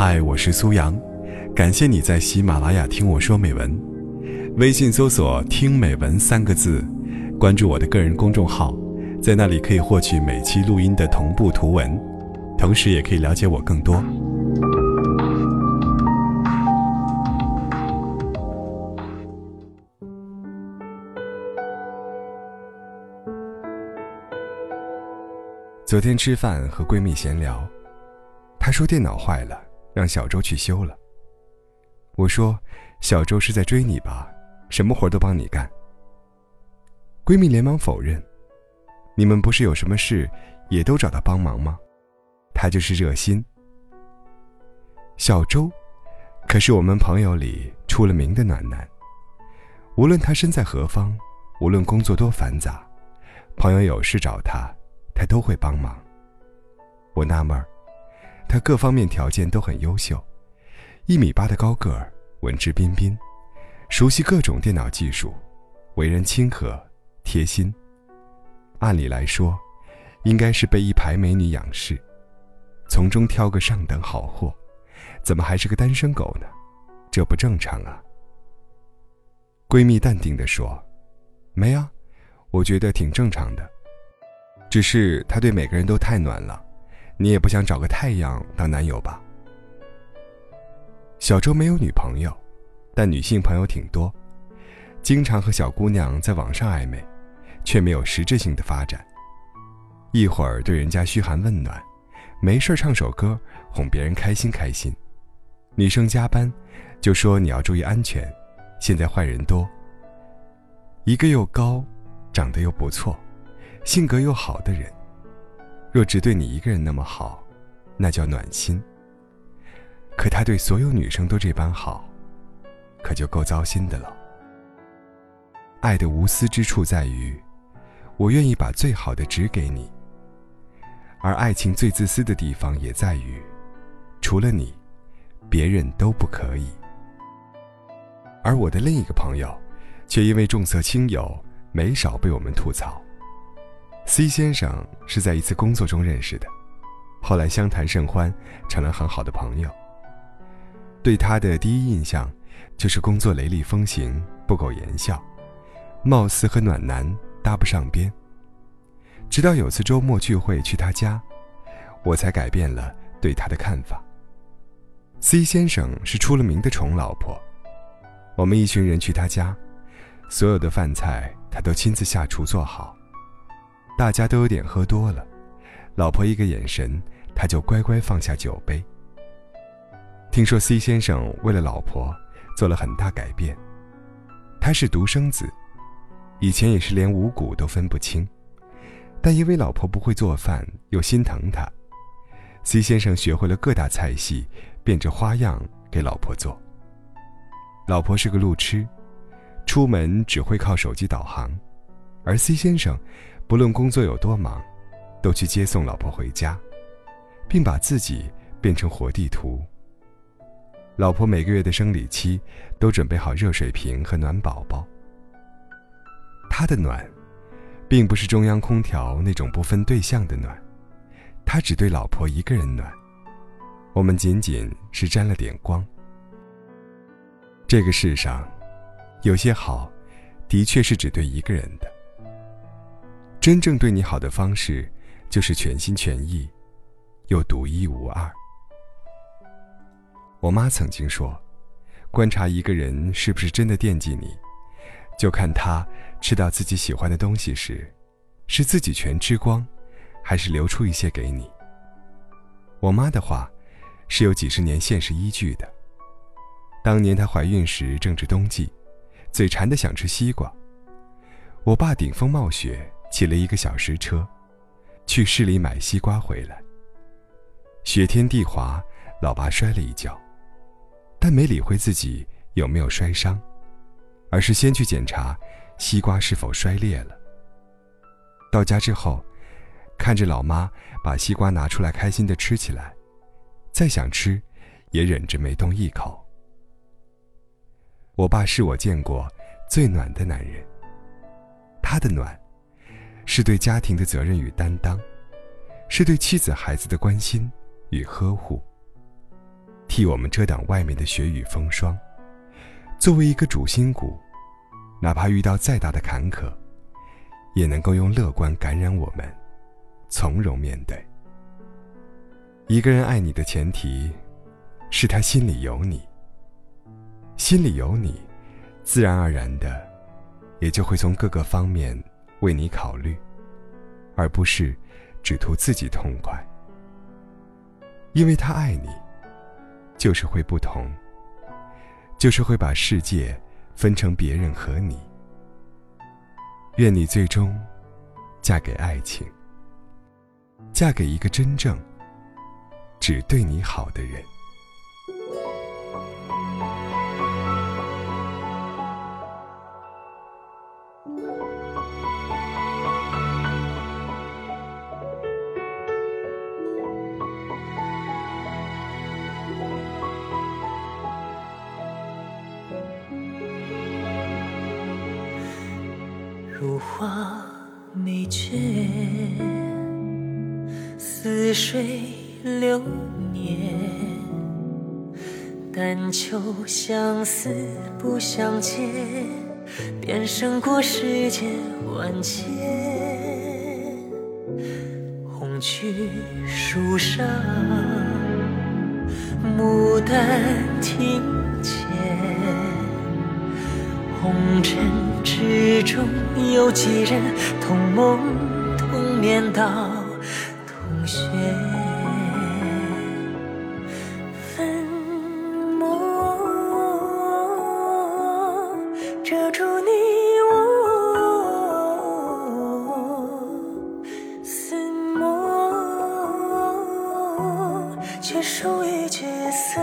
嗨，我是苏阳，感谢你在喜马拉雅听我说美文。微信搜索“听美文”三个字，关注我的个人公众号，在那里可以获取每期录音的同步图文，同时也可以了解我更多。昨天吃饭和闺蜜闲聊，她说电脑坏了，让小周去修了。我说小周是在追你吧，什么活都帮你干。闺蜜连忙否认，你们不是有什么事也都找他帮忙吗？他就是热心。小周，可是我们朋友里出了名的暖男。无论他身在何方，无论工作多繁杂，朋友有事找他。他都会帮忙。我纳闷儿，他各方面条件都很优秀，一米八的高个儿，文质彬彬，熟悉各种电脑技术，为人亲和贴心。按理来说，应该是被一排美女仰视，从中挑个上等好货，怎么还是个单身狗呢？这不正常啊！闺蜜淡定地说：“没啊，我觉得挺正常的。”只是他对每个人都太暖了，你也不想找个太阳当男友吧？小周没有女朋友，但女性朋友挺多，经常和小姑娘在网上暧昧，却没有实质性的发展。一会儿对人家嘘寒问暖，没事唱首歌哄别人开心开心。女生加班，就说你要注意安全，现在坏人多。一个又高，长得又不错。性格又好的人，若只对你一个人那么好，那叫暖心。可他对所有女生都这般好，可就够糟心的了。爱的无私之处在于，我愿意把最好的只给你；而爱情最自私的地方也在于，除了你，别人都不可以。而我的另一个朋友，却因为重色轻友，没少被我们吐槽。C 先生是在一次工作中认识的，后来相谈甚欢，成了很好的朋友。对他的第一印象，就是工作雷厉风行，不苟言笑，貌似和暖男搭不上边。直到有次周末聚会去他家，我才改变了对他的看法。C 先生是出了名的宠老婆，我们一群人去他家，所有的饭菜他都亲自下厨做好。大家都有点喝多了，老婆一个眼神，他就乖乖放下酒杯。听说 C 先生为了老婆做了很大改变，他是独生子，以前也是连五谷都分不清，但因为老婆不会做饭又心疼他，C 先生学会了各大菜系，变着花样给老婆做。老婆是个路痴，出门只会靠手机导航，而 C 先生。不论工作有多忙，都去接送老婆回家，并把自己变成活地图。老婆每个月的生理期都准备好热水瓶和暖宝宝。他的暖，并不是中央空调那种不分对象的暖，他只对老婆一个人暖，我们仅仅是沾了点光。这个世上，有些好，的确是只对一个人的。真正对你好的方式，就是全心全意，又独一无二。我妈曾经说，观察一个人是不是真的惦记你，就看他吃到自己喜欢的东西时，是自己全吃光，还是留出一些给你。我妈的话，是有几十年现实依据的。当年她怀孕时正值冬季，嘴馋的想吃西瓜，我爸顶风冒雪。骑了一个小时车，去市里买西瓜回来。雪天地滑，老爸摔了一跤，但没理会自己有没有摔伤，而是先去检查西瓜是否摔裂了。到家之后，看着老妈把西瓜拿出来，开心的吃起来，再想吃，也忍着没动一口。我爸是我见过最暖的男人，他的暖。是对家庭的责任与担当，是对妻子孩子的关心与呵护。替我们遮挡外面的雪雨风霜。作为一个主心骨，哪怕遇到再大的坎坷，也能够用乐观感染我们，从容面对。一个人爱你的前提，是他心里有你。心里有你，自然而然的，也就会从各个方面为你考虑，而不是只图自己痛快。因为他爱你，就是会不同，就是会把世界分成别人和你。愿你最终嫁给爱情，嫁给一个真正只对你好的人。如花美眷，似水流年。但求相思不相见，便胜过世间万千。红菊树上，牡丹庭前。红尘之中有几人同梦同眠到同穴？粉墨遮住你我，似墨却疏于角色。